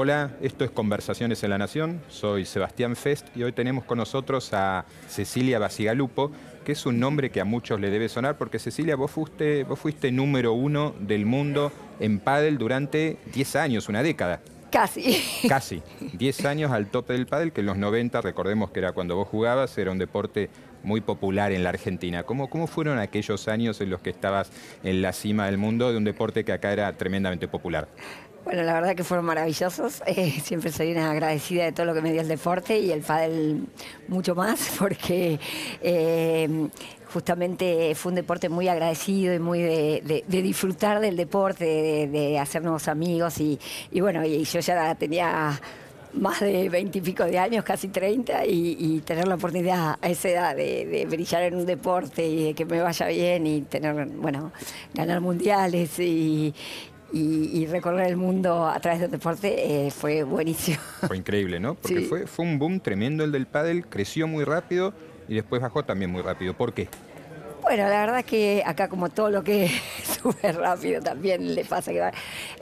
Hola, esto es Conversaciones en la Nación, soy Sebastián Fest y hoy tenemos con nosotros a Cecilia Basigalupo, que es un nombre que a muchos le debe sonar porque Cecilia, vos fuiste, vos fuiste número uno del mundo en pádel durante 10 años, una década. Casi. Casi. 10 años al tope del pádel, que en los 90, recordemos que era cuando vos jugabas, era un deporte muy popular en la Argentina. ¿Cómo, ¿Cómo fueron aquellos años en los que estabas en la cima del mundo de un deporte que acá era tremendamente popular? Bueno, la verdad que fueron maravillosos. Eh, siempre soy una agradecida de todo lo que me dio el deporte y el pádel mucho más, porque eh, justamente fue un deporte muy agradecido y muy de, disfrutar del deporte, de, hacer nuevos amigos y, bueno, y yo ya tenía más de veintipico de años, casi 30, y, tener la oportunidad a esa edad de, brillar en un deporte y de que me vaya bien y tener, bueno, ganar mundiales y, y, recorrer el mundo a través del deporte eh, fue buenísimo. Fue increíble, ¿no? Porque fue, fue un boom tremendo el del pádel, creció muy rápido y después bajó también muy rápido. ¿Por qué? Bueno, la verdad es que acá como todo lo que sube rápido también le pasa que,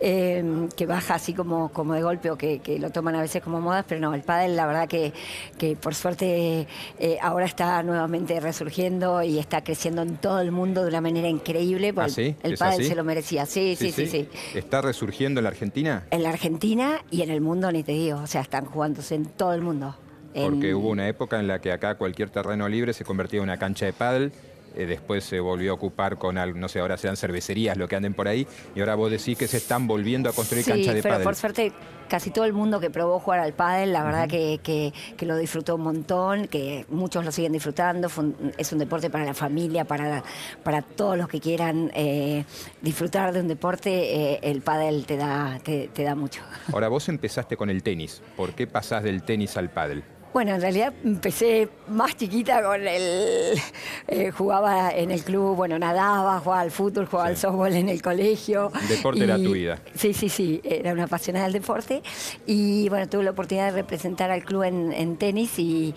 em, que baja así como, como de golpe o que, lo toman a veces como modas, pero no, el pádel la verdad que, que por suerte eh, ahora está nuevamente resurgiendo y está creciendo en todo el mundo de una manera increíble. ¿Ah, sí? El pádel se lo merecía, sí sí, sí sí, ¿Está resurgiendo en la Argentina? En la Argentina y en el mundo, ni te digo, o sea, están jugándose en todo el mundo. Porque hubo una época en la que acá cualquier terreno libre se convertía en una cancha de pádel eh, después se volvió a ocupar con, algo, no sé, ahora sean cervecerías lo que anden por ahí, y ahora vos decís que se están volviendo a construir canchas de pero por suerte casi todo el mundo que probó jugar al pádel, la verdad que, lo disfrutó un montón, que muchos lo siguen disfrutando, es un deporte para la familia, para, para todos los que quieran eh, disfrutar de un deporte, eh, el pádel te da, te, te da mucho. Ahora vos empezaste con el tenis, ¿por qué pasás del tenis al pádel? Bueno, en realidad empecé más chiquita con el... Eh, jugaba en el club, bueno, nadaba, jugaba al fútbol, jugaba al softball en el colegio. El deporte era tu vida. Sí, sí, sí, era una apasionada del deporte. Y bueno, tuve la oportunidad de representar al club en, tenis y,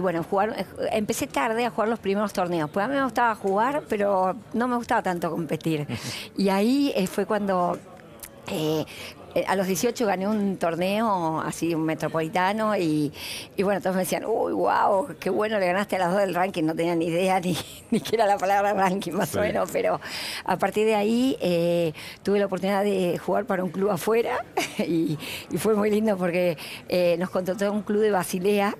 bueno, jugar... Empecé tarde a jugar los primeros torneos. Pues a mí me gustaba jugar, pero no me gustaba tanto competir. y ahí eh, fue cuando... Eh, a los 18 gané un torneo así, un metropolitano, y, bueno, todos me decían, uy, wow, qué bueno, le ganaste a las dos del ranking, no tenía ni idea ni, ni qué era la palabra ranking más o menos, pero a partir de ahí eh, tuve la oportunidad de jugar para un club afuera y, fue muy lindo porque eh, nos contrató un club de Basilea.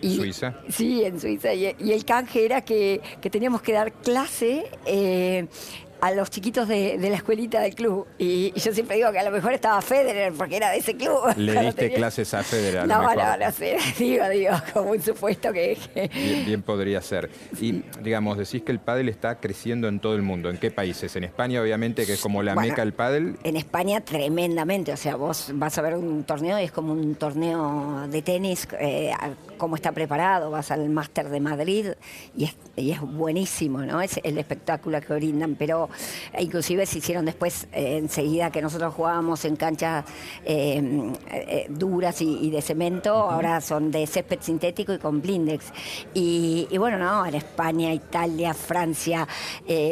Sí, Suiza. Sí, en Suiza, y, el canje era que, que teníamos que dar clase a los chiquitos de, la escuelita del club. Y, yo siempre digo que a lo mejor estaba Federer porque era de ese club. ¿Le diste clases a Federer? no, no, no sé. Digo, digo, como un supuesto que. Bien, podría ser. Y digamos, decís que el pádel está creciendo en todo el mundo. ¿En qué países? En España, obviamente, que es como la meca del pádel. En España, tremendamente. O sea, vos vas a ver un torneo y es como un torneo de tenis, eh, cómo está preparado. Vas al Máster de Madrid y es, y es buenísimo, ¿no? Es el espectáculo que brindan. Pero e inclusive se hicieron después eh, enseguida que nosotros jugábamos en canchas eh, eh, duras y, de cemento, ahora son de césped sintético y con blindex. Y, bueno, no, en España, Italia, Francia,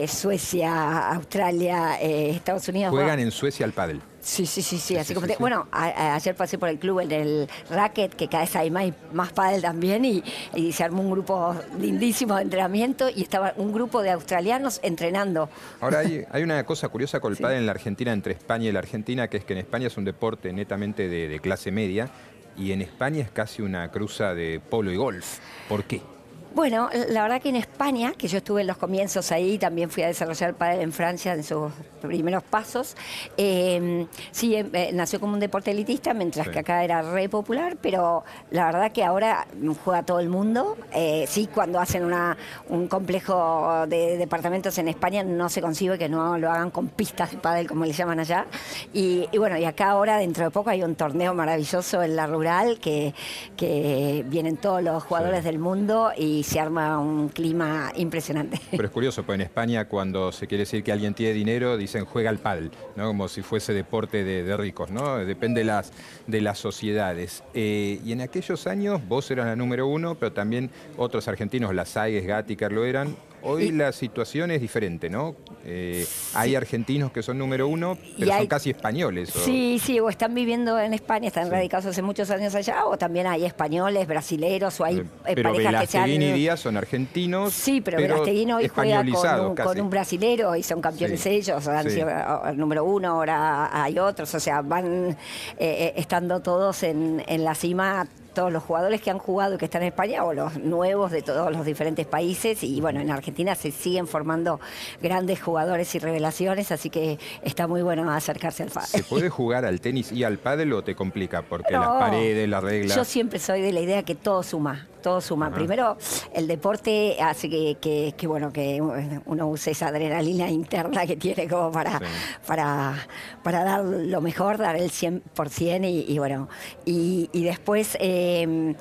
Suecia, Australia, Estados Unidos. Juegan en Suecia al pádel. Sí, sí, sí, sí, así como Bueno, ayer pasé por el club, el del racket, que cada vez hay más, más pádel también, y, se armó un grupo lindísimo de entrenamiento y estaba un grupo de australianos entrenando. Ahora, hay, hay una cosa curiosa con el pádel en la Argentina, entre España y la Argentina, que es que en España es un deporte netamente de, de clase media, y en España es casi una cruza de polo y golf. ¿Por qué? Bueno, la verdad que en España, que yo estuve en los comienzos ahí, también fui a desarrollar pádel en Francia en sus primeros pasos, em, sí, em, eh, nació como un deporte elitista, mientras que acá era re popular, pero la verdad que ahora juega todo el mundo. Eh, sí, cuando hacen una, un complejo de departamentos en España no se concibe que no lo hagan con pistas de pádel, como le llaman allá. Y, bueno, y acá ahora, dentro de poco, hay un torneo maravilloso en la rural que, que vienen todos los jugadores del mundo y se arma un clima impresionante. Pero es curioso, pues en España cuando se quiere decir que alguien tiene dinero, dicen juega al pádel, ¿no? Como si fuese deporte de, ricos, ¿no? Depende de las, de las sociedades. Eh, y en aquellos años vos eras la número uno, pero también otros argentinos, Lasaigues, Gattiker lo eran, Hoy la situación es diferente, ¿no? Eh, hay argentinos que son número uno, pero son casi españoles. Sí, sí, o están viviendo en España, están radicados hace muchos años allá, o también hay españoles, brasileros, o hay eh, pero parejas que se han... y Díaz son argentinos. Sí, pero, pero hoy juega con un, con un, brasilero y son campeones ellos, han sido el número uno, ahora hay otros, o sea, van eh, estando todos en, en la cima todos los jugadores que han jugado y que están en España o los nuevos de todos los diferentes países y bueno, en Argentina se siguen formando grandes jugadores y revelaciones, así que está muy bueno acercarse al pádel. ¿Se puede jugar al tenis y al pádel o te complica? Porque las paredes, las reglas... Yo siempre soy de la idea que todo suma, todo suma. Primero, el deporte hace que, bueno, que uno use esa adrenalina interna que tiene como para, para, para dar lo mejor, dar el 100% y, y bueno, y, después... Eh,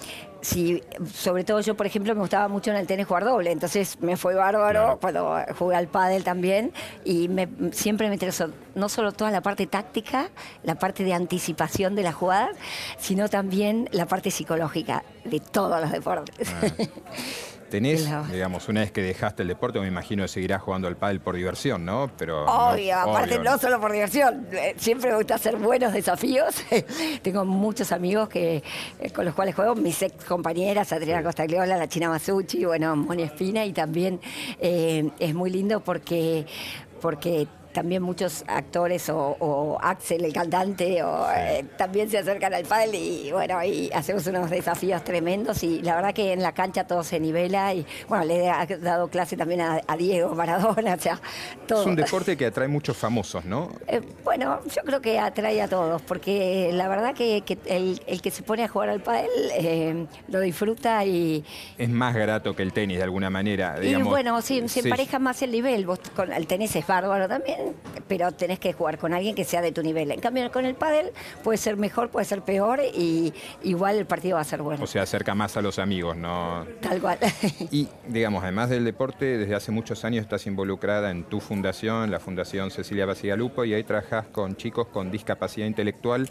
si, sobre todo yo, por ejemplo, me gustaba mucho en el tenis jugar doble, entonces me fue bárbaro cuando jugué al pádel también y me, siempre me interesó no solo toda la parte táctica, la parte de anticipación de la jugada, sino también la parte psicológica de todos los deportes. Ah. Tenés, digamos, una vez que dejaste el deporte, me imagino que seguirás jugando al pádel por diversión, ¿no? Pero obvio, aparte no solo por diversión, eh, siempre me gusta hacer buenos desafíos. Tengo muchos amigos que eh, con los cuales juego, mis ex compañeras, Adriana Costa Cleola, la China Masucci, bueno, Moni Espina, y también eh, es muy lindo porque porque también muchos actores o, Axel, el cantante, o, eh, también se acercan al pádel y bueno, y hacemos unos desafíos tremendos y la verdad que en la cancha todo se nivela y bueno, le he dado clase también a, Diego Maradona, o sea, todo. Es un deporte que atrae muchos famosos, ¿no? Eh, bueno, yo creo que atrae a todos, porque la verdad que, el, que se pone a jugar al pádel eh, lo disfruta y... Es más grato que el tenis de alguna manera, digamos. Y bueno, sí, se empareja más el nivel, vos con el tenis es bárbaro también, pero tenés que jugar con alguien que sea de tu nivel. En cambio, con el pádel puede ser mejor, puede ser peor y igual el partido va a ser bueno. O sea, acerca más a los amigos, ¿no? Tal cual. Y, digamos, además del deporte, desde hace muchos años estás involucrada en tu fundación, la Fundación Cecilia Basigalupo, y ahí trabajas con chicos con discapacidad intelectual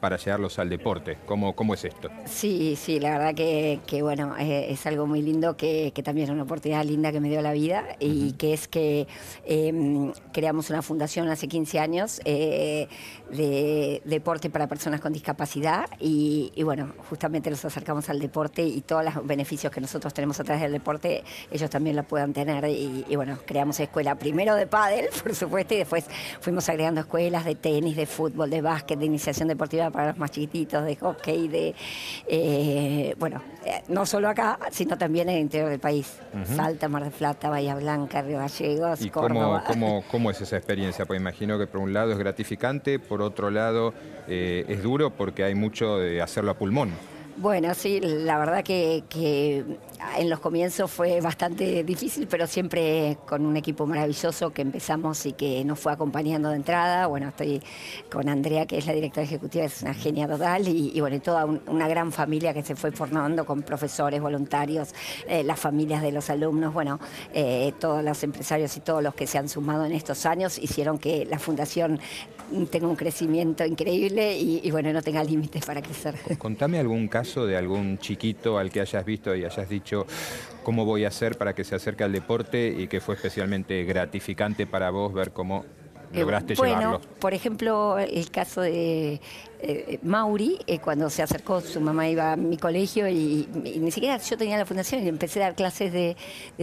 para llevarlos al deporte. ¿Cómo, cómo es esto? Sí, sí, la verdad que, bueno, eh, es algo muy lindo que, también es una oportunidad linda que me dio la vida y que es que em, creamos una fundación hace 15 años eh, de deporte para personas con discapacidad y, bueno, justamente los acercamos al deporte y todos los beneficios que nosotros tenemos a través del deporte, ellos también lo puedan tener y, y bueno, creamos escuela primero de pádel, por supuesto, y después fuimos agregando escuelas de tenis, de fútbol, de básquet, de iniciación deportiva para los más chiquititos, de hockey, de, eh, bueno, eh, no solo acá, sino también en el interior del país. Salta, Mar del Plata, Bahía Blanca, Río Gallegos, ¿Y Córdoba. Cómo, cómo, es esa experiencia? Pues imagino que por un lado es gratificante, por otro lado eh, es duro porque hay mucho de hacerlo a pulmón. Bueno, sí, la verdad que, en los comienzos fue bastante difícil, pero siempre con un equipo maravilloso que empezamos y que nos fue acompañando de entrada. Bueno, estoy con Andrea, que es la directora ejecutiva, es una genia total, y, bueno, y toda una gran familia que se fue formando con profesores, voluntarios, eh, las familias de los alumnos, bueno, eh, todos los empresarios y todos los que se han sumado en estos años hicieron que la fundación tenga un crecimiento increíble y, y bueno, no tenga límites para crecer. Contame algún caso de algún chiquito al que hayas visto y hayas dicho cómo voy a hacer para que se acerque al deporte y que fue especialmente gratificante para vos ver cómo eh, lograste bueno, Por ejemplo, el caso de eh, Mauri, eh, cuando se acercó, su mamá iba a mi colegio y, ni siquiera yo tenía la fundación y empecé a dar clases de,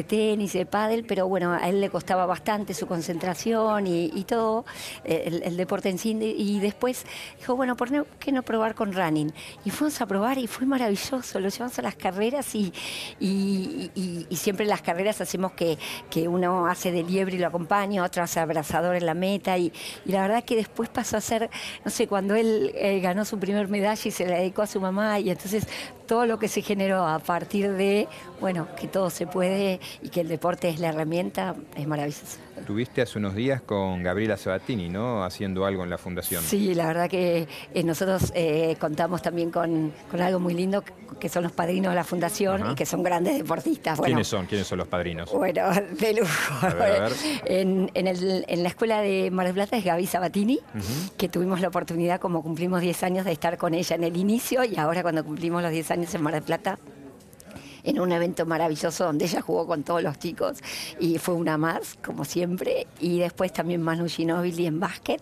tenis, de pádel, pero bueno, a él le costaba bastante su concentración y, todo, el, deporte en sí, y después dijo, bueno, ¿por qué no probar con running? Y fuimos a probar y fue maravilloso, lo llevamos a las carreras y, y siempre en las carreras hacemos que, que uno hace de liebre y lo acompaña, otro hace abrazador en la meta y, la verdad que después pasó a ser, no sé, cuando él ganó su primer medalla y se la dedicó a su mamá y entonces todo lo que se generó a partir de, bueno, que todo se puede y que el deporte es la herramienta, es maravilloso. Tuviste hace unos días con Gabriela Sabatini, ¿no? Haciendo algo en la fundación. Sí, la verdad que eh, nosotros eh, contamos también con, algo muy lindo, que son los padrinos de la fundación y que son grandes deportistas. ¿Quiénes son? ¿Quiénes son los padrinos? Bueno, de lujo. En, la escuela de Mar del Plata es Gaby Sabatini, que tuvimos la oportunidad, como cumplimos 10 años, de estar con ella en el inicio y ahora cuando cumplimos los 10 años en Mar del Plata en un evento maravilloso donde ella jugó con todos los chicos y fue una más, como siempre. Y después también Manu Ginóbili en básquet.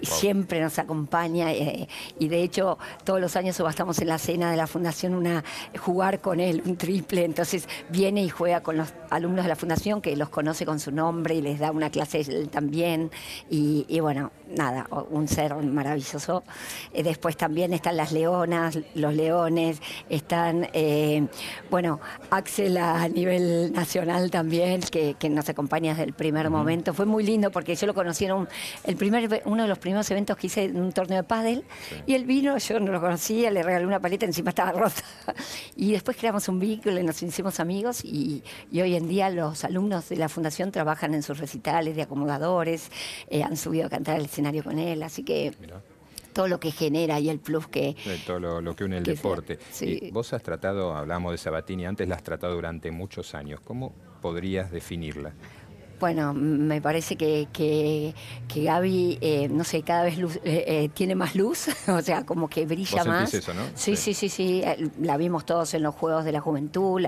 Y siempre nos acompaña. Eh, y de hecho, todos los años subastamos en la cena de la fundación una jugar con él, un triple. Entonces viene y juega con los alumnos de la fundación que los conoce con su nombre y les da una clase él también. Y, bueno, nada, un ser maravilloso. Eh, después también están las leonas, los leones, están, eh, bueno, Axel a nivel nacional también, que, nos acompaña desde el primer momento. Fue muy lindo porque yo lo conocí en un, el primer, uno de los primeros eventos que hice en un torneo de pádel y él vino, yo no lo conocía, le regalé una paleta, encima estaba rota. y después creamos un vínculo, nos hicimos amigos y, hoy en día los alumnos de la fundación trabajan en sus recitales de acomodadores, eh, han subido a cantar al escenario con él, así que todo lo que genera y el plus que... todo lo, que une el deporte. Y vos has tratado, hablamos de Sabatini antes, la has tratado durante muchos años. ¿Cómo podrías definirla? Bueno, me parece que, que, Gaby, eh, no sé, cada vez eh, eh, tiene más luz, o sea, como que brilla más. Eso, ¿no? Sí, sí, sí, sí, La vimos todos en los Juegos de la Juventud.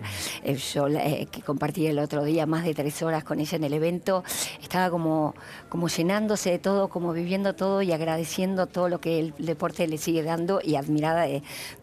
yo que compartí el otro día más de tres horas con ella en el evento, estaba como, como llenándose de todo, como viviendo todo y agradeciendo todo lo que el deporte le sigue dando y admirada de,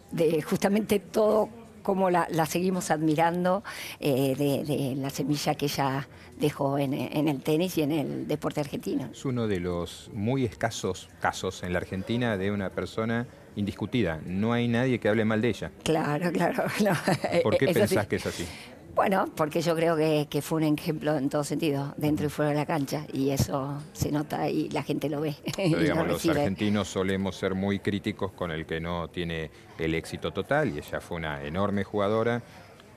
de justamente todo cómo la, seguimos admirando eh, de, la semilla que ella dejó en, el tenis y en el deporte argentino. Es uno de los muy escasos casos en la Argentina de una persona indiscutida. No hay nadie que hable mal de ella. Claro, claro. ¿Por qué pensás que es así? Bueno, porque yo creo que, fue un ejemplo en todo sentido, dentro y fuera de la cancha, y eso se nota y la gente lo ve. digamos, los argentinos solemos ser muy críticos con el que no tiene el éxito total, y ella fue una enorme jugadora,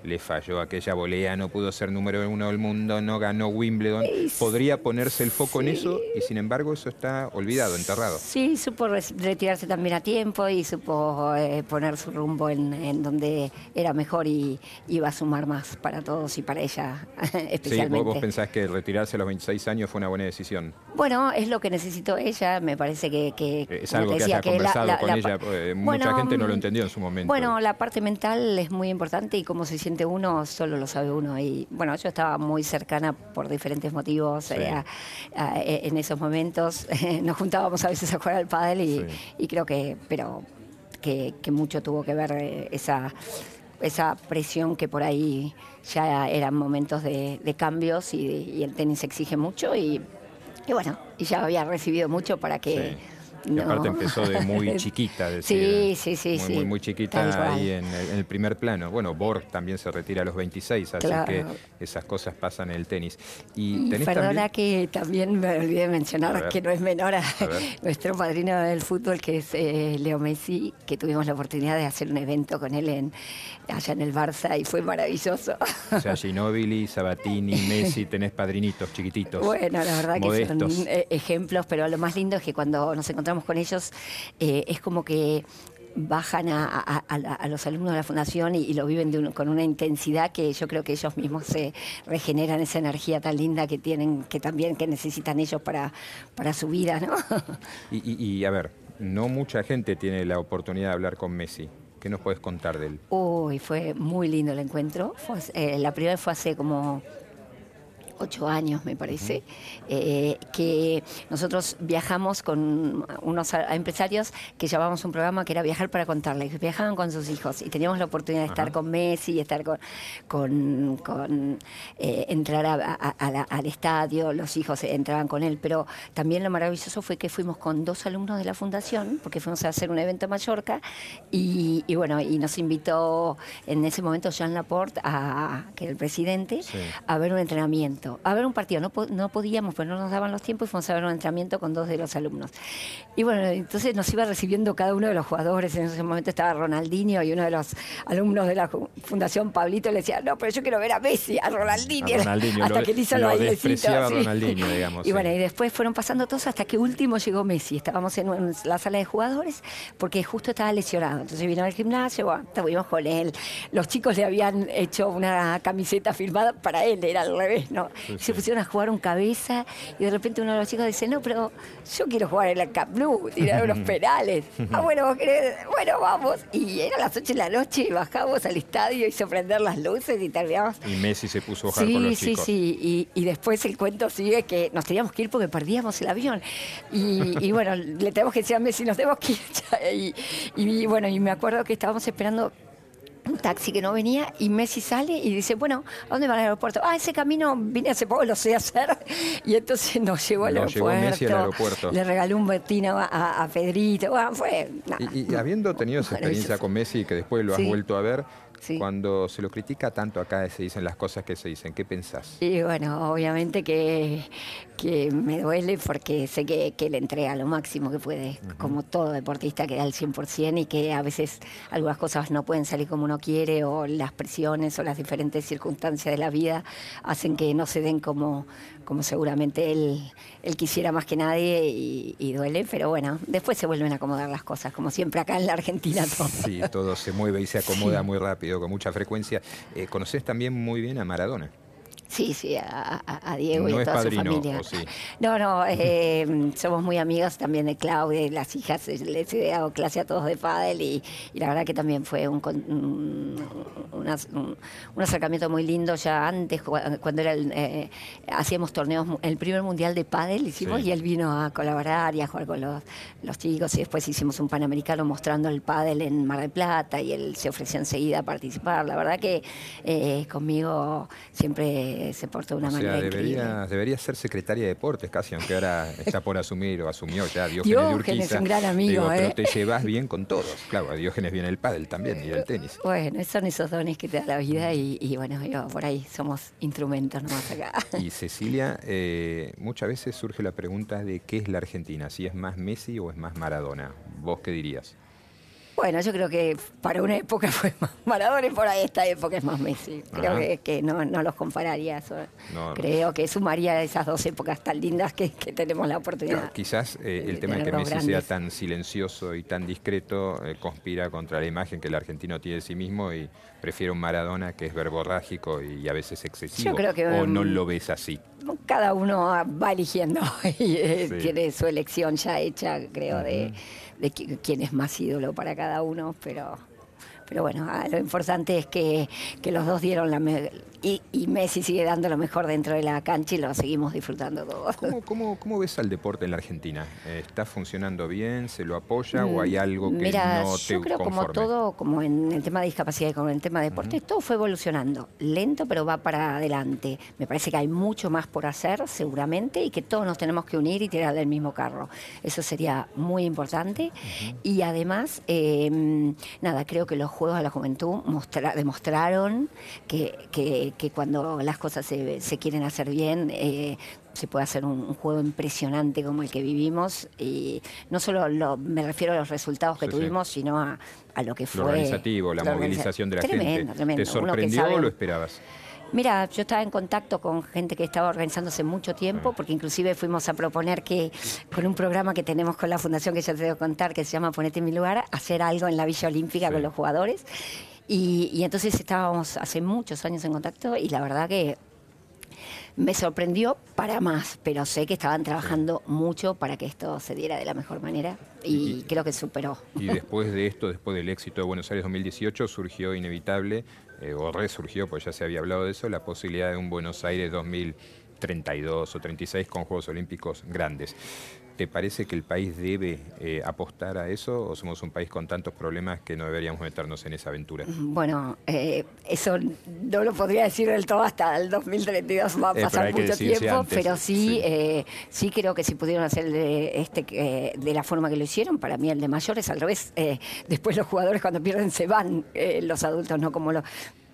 le falló aquella volea, no pudo ser número uno del mundo, no ganó Wimbledon. Podría ponerse el foco en eso y sin embargo eso está olvidado, enterrado. Sí, supo retirarse también a tiempo y supo eh, poner su rumbo en, donde era mejor y iba a sumar más para todos y para ella especialmente. Sí, ¿vos, pensás que retirarse a los 26 años fue una buena decisión? Bueno, es lo que necesitó ella, me parece que... es algo que haya conversado con ella, eh, mucha gente no lo entendió en su momento. Bueno, la parte mental es muy importante y cómo se siente uno, solo lo sabe uno. Y bueno, yo estaba muy cercana por diferentes motivos eh, en esos momentos. Nos juntábamos a veces a jugar al pádel y, creo que, pero que, mucho tuvo que ver eh, esa esa presión que por ahí ya eran momentos de, cambios y, el tenis exige mucho y, bueno, y ya había recibido mucho para que y aparte empezó de muy chiquita, decir, sí, sí, sí, muy, muy, chiquita ahí en el, primer plano. Bueno, Borg también se retira a los 26, así que esas cosas pasan en el tenis. Y, perdona que también me olvidé mencionar que no es menor a, nuestro padrino del fútbol, que es eh, Leo Messi, que tuvimos la oportunidad de hacer un evento con él en, allá en el Barça y fue maravilloso. O sea, Ginóbili, Sabatini, Messi, tenés padrinitos chiquititos. Bueno, la verdad que son eh, ejemplos, pero lo más lindo es que cuando nos encontramos con ellos, eh, es como que bajan a, los alumnos de la fundación y, lo viven con una intensidad que yo creo que ellos mismos se regeneran esa energía tan linda que tienen, que también que necesitan ellos para, para su vida, ¿no? Y, a ver, no mucha gente tiene la oportunidad de hablar con Messi. ¿Qué nos puedes contar de él? Uy, fue muy lindo el encuentro. Eh, la primera fue hace como ocho años, me parece, eh, que nosotros viajamos con unos empresarios que llevábamos un programa que era Viajar para contarles. Viajaban con sus hijos y teníamos la oportunidad de estar con Messi, y estar con, con, eh, entrar al estadio, los hijos entraban con él, pero también lo maravilloso fue que fuimos con dos alumnos de la fundación, porque fuimos a hacer un evento en Mallorca, y, bueno, y nos invitó en ese momento Jean Laporte, a, que era el presidente, a ver un entrenamiento a ver un partido. No, no podíamos, pues no nos daban los tiempos y fuimos a ver un entrenamiento con dos de los alumnos. Y bueno, entonces nos iba recibiendo cada uno de los jugadores. En ese momento estaba Ronaldinho y uno de los alumnos de la Fundación Pablito le decía, no, pero yo quiero ver a Messi, a Ronaldinho. hasta que le hizo lo Ronaldinho, digamos. Y bueno, y después fueron pasando todos hasta que último llegó Messi. Estábamos en la sala de jugadores porque justo estaba lesionado. Entonces vino al gimnasio, estuvimos con él. Los chicos le habían hecho una camiseta firmada para él, era al revés, ¿no? Se pusieron a jugar un cabeza y de repente uno de los chicos dice, no, pero yo quiero jugar en la Camp Nou, tirar unos penales. ah, bueno, vos querés? bueno, vamos. Y era las 8 de la noche y bajamos al estadio, hizo prender las luces y terminamos. Y Messi se puso a jugar con los chicos. Sí, sí, y, y después el cuento sigue que nos teníamos que ir porque perdíamos el avión. Y, bueno, le tenemos que decir a Messi, nos tenemos que ir. Y, y bueno, y me acuerdo que estábamos esperando un taxi que no venía y Messi sale y dice, bueno, ¿a dónde va al aeropuerto? Ah, ese camino vine hace poco, lo sé hacer. Y entonces nos llevó al, aeropuerto, Le regaló un botín a, Pedrito. Bueno, fue, y, habiendo tenido esa experiencia con Messi que después lo has vuelto a ver, cuando se lo critica tanto acá, se dicen las cosas que se dicen, ¿qué pensás? Y bueno, obviamente que, que me duele porque sé que, que le entrega lo máximo que puede, como todo deportista que da el 100% y que a veces algunas cosas no pueden salir como uno quiere o las presiones o las diferentes circunstancias de la vida hacen que no se den como, como seguramente él, él quisiera más que nadie y, duele, pero bueno, después se vuelven a acomodar las cosas, como siempre acá en la Argentina todo. Sí, todo. se mueve y se acomoda muy rápido con mucha frecuencia. Eh, ¿Conoces también muy bien a Maradona? Sí, sí, a, Diego y a toda su familia. No, no, eh, somos muy amigos también de Claudia y las hijas. Les he dado clase a todos de pádel y, la verdad que también fue un, un, acercamiento muy lindo ya antes, cuando era eh, hacíamos torneos, el primer mundial de pádel hicimos y él vino a colaborar y a jugar con los, los chicos y después hicimos un panamericano mostrando el pádel en Mar del Plata y él se ofreció enseguida a participar. La verdad que eh, conmigo siempre se porta de una manera debería, debería ser secretaria de deportes casi, aunque ahora está por asumir o asumió ya Diógenes, Diógenes es un gran amigo. Pero ¿eh? te llevas bien con todos. Claro, a Diógenes viene el pádel también y el tenis. Bueno, son esos dones que te da la vida y, bueno, yo, por ahí somos instrumentos nomás acá. Y Cecilia, eh, muchas veces surge la pregunta de qué es la Argentina, si es más Messi o es más Maradona. ¿Vos qué dirías? Bueno, yo creo que para una época fue más Maradona y por ahí esta época es más Messi. Creo que, no, los compararía. creo que sumaría esas dos épocas tan lindas que, tenemos la oportunidad. quizás eh, el tema de que Messi sea tan silencioso y tan discreto eh, conspira contra la imagen que el argentino tiene de sí mismo y prefiere un Maradona que es verborrágico y a veces excesivo. creo que, ¿O no lo ves así? Cada uno va eligiendo y eh, tiene su elección ya hecha, creo, de de quién es más ídolo para cada uno, pero pero bueno, ah, lo importante es que, los dos dieron la y, y, Messi sigue dando lo mejor dentro de la cancha y lo seguimos disfrutando todos. ¿Cómo, cómo, ves al deporte en la Argentina? ¿Está funcionando bien? ¿Se lo apoya o hay algo que no te yo creo como todo, como en el tema de discapacidad y como en el tema de deporte, todo fue evolucionando. Lento, pero va para adelante. Me parece que hay mucho más por hacer, seguramente, y que todos nos tenemos que unir y tirar del mismo carro. Eso sería muy importante. Y además, em, nada, creo que los Juegos de la Juventud demostraron que, cuando las cosas se, quieren hacer bien, eh, se puede hacer un, juego impresionante como el que vivimos. Y no solo me refiero a los resultados que tuvimos, sino a, lo que fue. Lo organizativo, la movilización de la gente. ¿Te sorprendió o lo esperabas? Mira, yo estaba en contacto con gente que estaba organizándose mucho tiempo, porque inclusive fuimos a proponer que con un programa que tenemos con la fundación que ya te debo contar, que se llama Ponete en mi lugar, hacer algo en la Villa Olímpica con los jugadores. Y, y, entonces estábamos hace muchos años en contacto y la verdad que me sorprendió para más, pero sé que estaban trabajando mucho para que esto se diera de la mejor manera y, creo que superó. Y después de esto, después del éxito de Buenos Aires 2018, surgió inevitable eh, o resurgió, pues ya se había hablado de eso, la posibilidad de un Buenos Aires 2032 o 36 con Juegos Olímpicos grandes. ¿Te parece que el país debe eh, apostar a eso o somos un país con tantos problemas que no deberíamos meternos en esa aventura? Bueno, eh, eso no lo podría decir del todo hasta el 2032, va a pasar mucho tiempo, pero sí, sí. creo que si pudieron hacer de, este, de la forma que lo hicieron, para mí el de mayores al revés, después los jugadores cuando pierden se van, los adultos no como los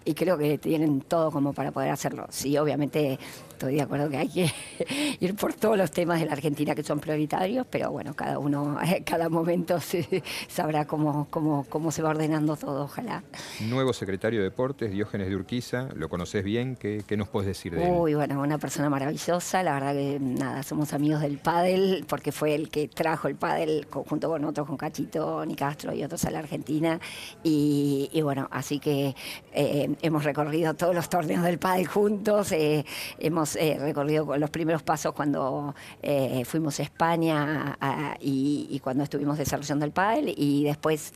y creo que tienen todo como para poder hacerlo. Sí, obviamente estoy de acuerdo que hay que ir por todos los temas de la Argentina que son prioritarios, pero bueno, cada uno, cada momento se, sabrá cómo, cómo, cómo se va ordenando todo, ojalá. Nuevo secretario de Deportes, Diógenes de Urquiza, ¿lo conoces bien? ¿Qué, qué nos puedes decir de él? Uy, bueno, una persona maravillosa, la verdad que nada, somos amigos del pádel, porque fue el que trajo el pádel junto con otros, con Cachito, Nicastro y otros a la Argentina, y, bueno, así que eh, hemos recorrido todos los torneos del pádel juntos, eh, hemos eh, recorrido los primeros pasos cuando fuimos a España y, y, cuando estuvimos desarrollando el pádel, y después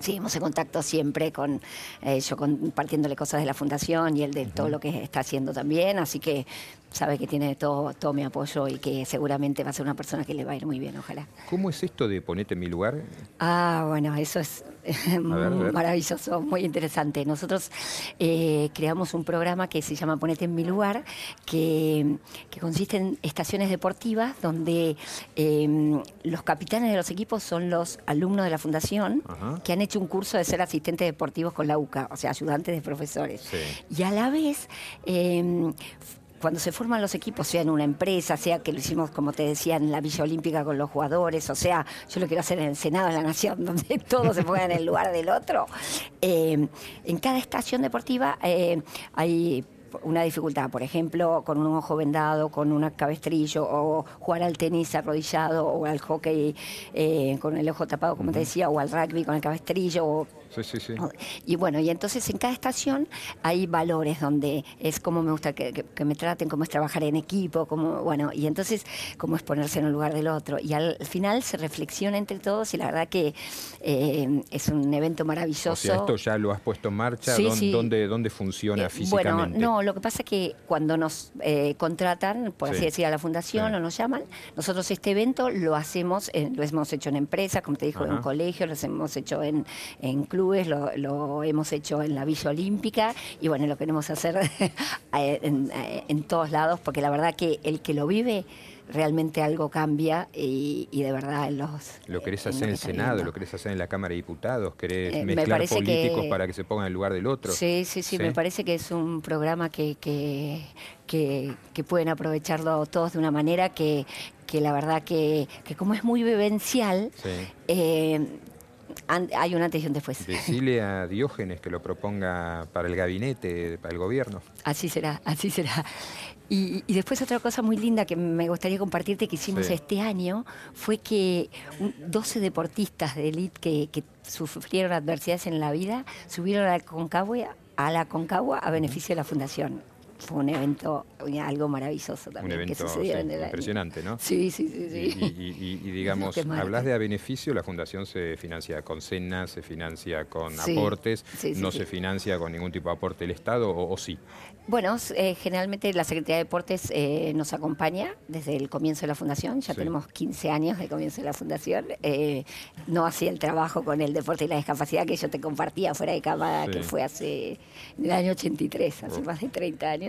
Seguimos en contacto siempre con eh, yo compartiéndole cosas de la fundación y él de todo lo que está haciendo también, así que sabe que tiene todo, todo mi apoyo y que seguramente va a ser una persona que le va a ir muy bien, ojalá. ¿Cómo es esto de ponerte en mi lugar? Ah, bueno, eso es maravilloso, muy interesante. Nosotros eh, creamos un programa que se llama Ponete en mi lugar, que, consiste en estaciones deportivas donde em, los capitanes de los equipos son los alumnos de la fundación que han hecho un curso de ser asistentes deportivos con la UCA, o sea, ayudantes de profesores. Y a la vez eh, cuando se forman los equipos, sea en una empresa, sea que lo hicimos, como te decía, en la Villa Olímpica con los jugadores, o sea, yo lo quiero hacer en el Senado de la Nación, donde todos se pongan en el lugar del otro. Eh, en cada estación deportiva eh, hay una dificultad, por ejemplo, con un ojo vendado, con un cabestrillo, o jugar al tenis arrodillado, o al hockey eh, con el ojo tapado, como te decía, o al rugby con el cabestrillo, o Sí, sí, Y bueno, y entonces en cada estación hay valores donde es como me gusta que, me traten, cómo es trabajar en equipo, como, bueno, y entonces cómo es ponerse en el lugar del otro. Y al final se reflexiona entre todos y la verdad que eh, es un evento maravilloso. O sea, esto ya lo has puesto en marcha, ¿Dónde, ¿dónde, funciona eh, físicamente? Bueno, no, lo que pasa es que cuando nos eh, contratan, por así decir, a la fundación o nos llaman, nosotros este evento lo hacemos, lo hemos hecho en empresas, como te dijo, en colegios, lo hemos hecho en, en clubes lo, hemos hecho en la Villa Olímpica y bueno, lo queremos hacer en, todos lados porque la verdad que el que lo vive realmente algo cambia y, de verdad los... ¿Lo querés hacer en el Senado? ¿Lo querés hacer en la Cámara de Diputados? ¿Querés eh, mezclar políticos para que se pongan en el lugar del otro? Sí, sí, sí, me parece que es un programa que, que, que, pueden aprovecharlo todos de una manera que, que la verdad que, que como es muy vivencial, eh, hay una atención después. Decirle a Diógenes que lo proponga para el gabinete, para el gobierno. Así será, así será. Y, después otra cosa muy linda que me gustaría compartirte que hicimos este año fue que 12 deportistas de élite que, sufrieron adversidades en la vida subieron a la Concagua, a la Concagua a beneficio de la fundación fue un evento, algo maravilloso también. Un evento impresionante, ¿no? Sí, sí, sí. Y, digamos, hablas de a beneficio, la fundación se financia con cenas, se financia con aportes, no se financia con ningún tipo de aporte del Estado, o, sí? Bueno, eh, generalmente la Secretaría de Deportes eh, nos acompaña desde el comienzo de la fundación, ya tenemos 15 años de comienzo de la fundación. Eh, no hacía el trabajo con el deporte y la discapacidad que yo te compartía fuera de cámara, que fue hace, en el año 83, hace más de 30 años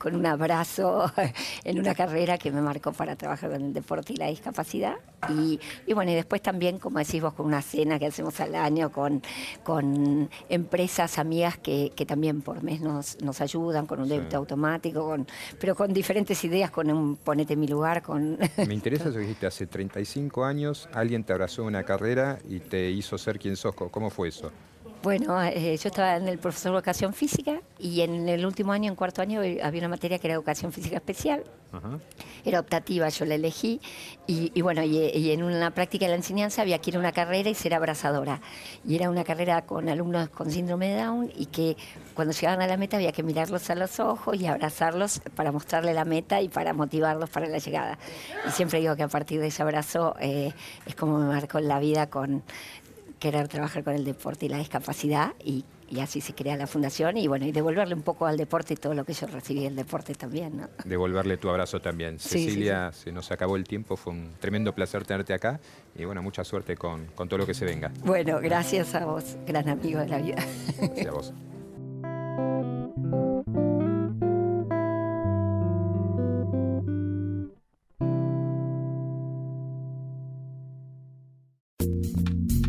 con un abrazo en una carrera que me marcó para trabajar con el deporte y la discapacidad. Y, bueno, y después también, como decís vos, con una cena que hacemos al año con, con empresas amigas que, también por mes nos, nos ayudan, con un débito automático, con, pero con diferentes ideas, con un ponete en mi lugar. con Me interesa eso que dijiste, hace 35 años alguien te abrazó una carrera y te hizo ser quien sos. ¿Cómo fue eso? Bueno, eh, yo estaba en el profesor de educación física y en el último año, en cuarto año, eh, había una materia que era educación física especial. Era optativa, yo la elegí. Y, bueno, y, en una práctica de la enseñanza había que ir a una carrera y ser abrazadora. Y era una carrera con alumnos con síndrome de Down y que cuando llegaban a la meta había que mirarlos a los ojos y abrazarlos para mostrarle la meta y para motivarlos para la llegada. Y siempre digo que a partir de ese abrazo eh, es como me marcó la vida con querer trabajar con el deporte y la discapacidad y, así se crea la fundación y bueno, y devolverle un poco al deporte todo lo que yo recibí del deporte también. ¿no? Devolverle tu abrazo también. Cecilia, se nos acabó el tiempo, fue un tremendo placer tenerte acá y bueno, mucha suerte con, con todo lo que se venga. Bueno, gracias a vos, gran amigo de la vida. Gracias a vos.